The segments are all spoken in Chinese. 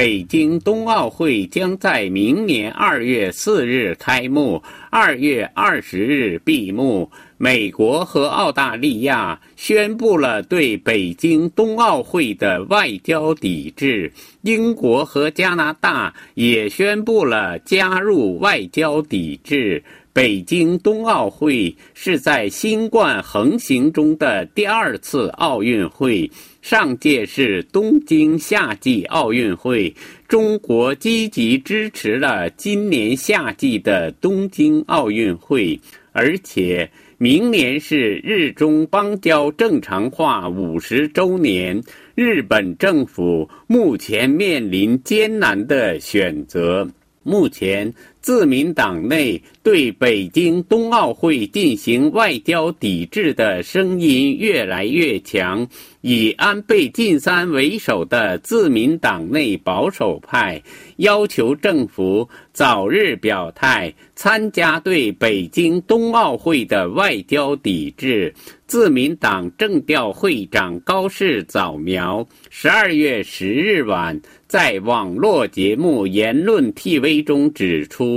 北京冬奥会将在明年二月四日开幕，二月二十日闭幕。美国和澳大利亚宣布了对北京冬奥会的外交抵制，英国和加拿大也宣布了加入外交抵制。北京冬奥会是在新冠横行中的第二次奥运会，上届是东京夏季奥运会，中国积极支持了今年夏季的东京奥运会，而且。明年是日中邦交正常化五十周年，日本政府目前面临艰难的选择。目前。自民党内对北京冬奥会进行外交抵制的声音越来越强，以安倍晋三为首的自民党内保守派要求政府早日表态参加对北京冬奥会的外交抵制。自民党政调会长高市早苗十二月十日晚在网络节目《言论 TV》中指出。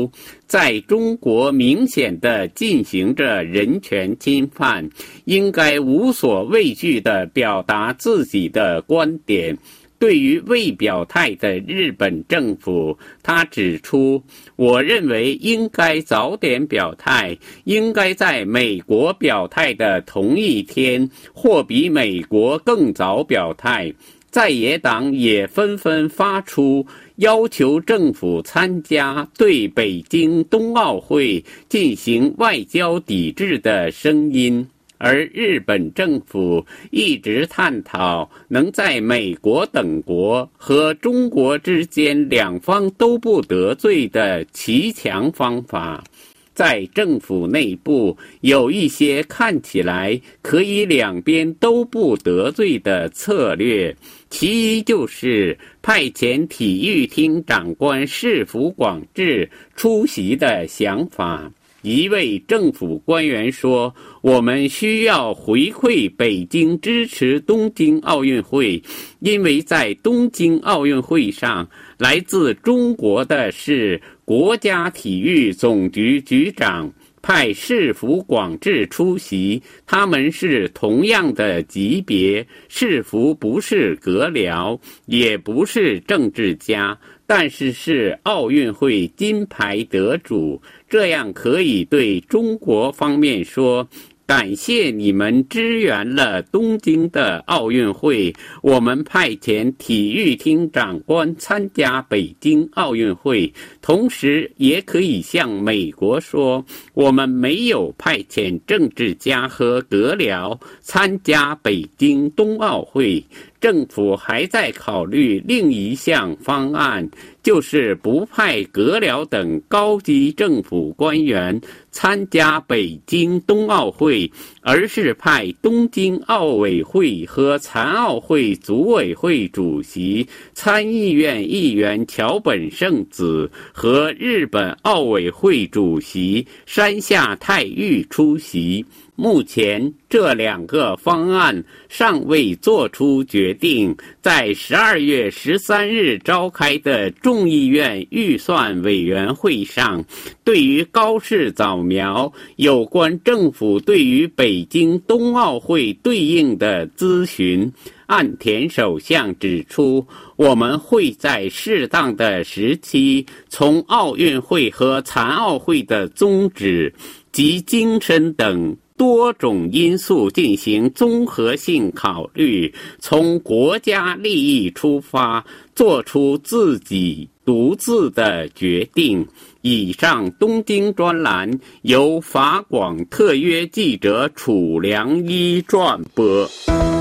在中国明显的进行着人权侵犯，应该无所畏惧地表达自己的观点。对于未表态的日本政府，他指出：“我认为应该早点表态，应该在美国表态的同一天，或比美国更早表态。”在野党也纷纷发出要求政府参加对北京冬奥会进行外交抵制的声音，而日本政府一直探讨能在美国等国和中国之间两方都不得罪的骑墙方法。在政府内部有一些看起来可以两边都不得罪的策略，其一就是派遣体育厅长官市府广志出席的想法。一位政府官员说：“我们需要回馈北京支持东京奥运会，因为在东京奥运会上，来自中国的是国家体育总局局长派市府广志出席，他们是同样的级别，市府不是阁僚，也不是政治家。”但是是奥运会金牌得主，这样可以对中国方面说。感谢你们支援了东京的奥运会，我们派遣体育厅长官参加北京奥运会，同时也可以向美国说，我们没有派遣政治家和阁僚参加北京冬奥会。政府还在考虑另一项方案，就是不派阁僚等高级政府官员参加北京冬奥会，而是派东京奥委会和残奥会组委会主席、参议院议员桥本圣子和日本奥委会主席山下泰裕出席。目前这两个方案尚未作出决定，在十二月十三日召开的众议院预算委员会上，对于高市早苗有关政府对于北北京冬奥会对应的咨询，岸田首相指出，我们会在适当的时期从奥运会和残奥会的宗旨及精神等。多种因素进行综合性考虑，从国家利益出发，做出自己独自的决定。以上东京专栏由法广特约记者楚良一撰播。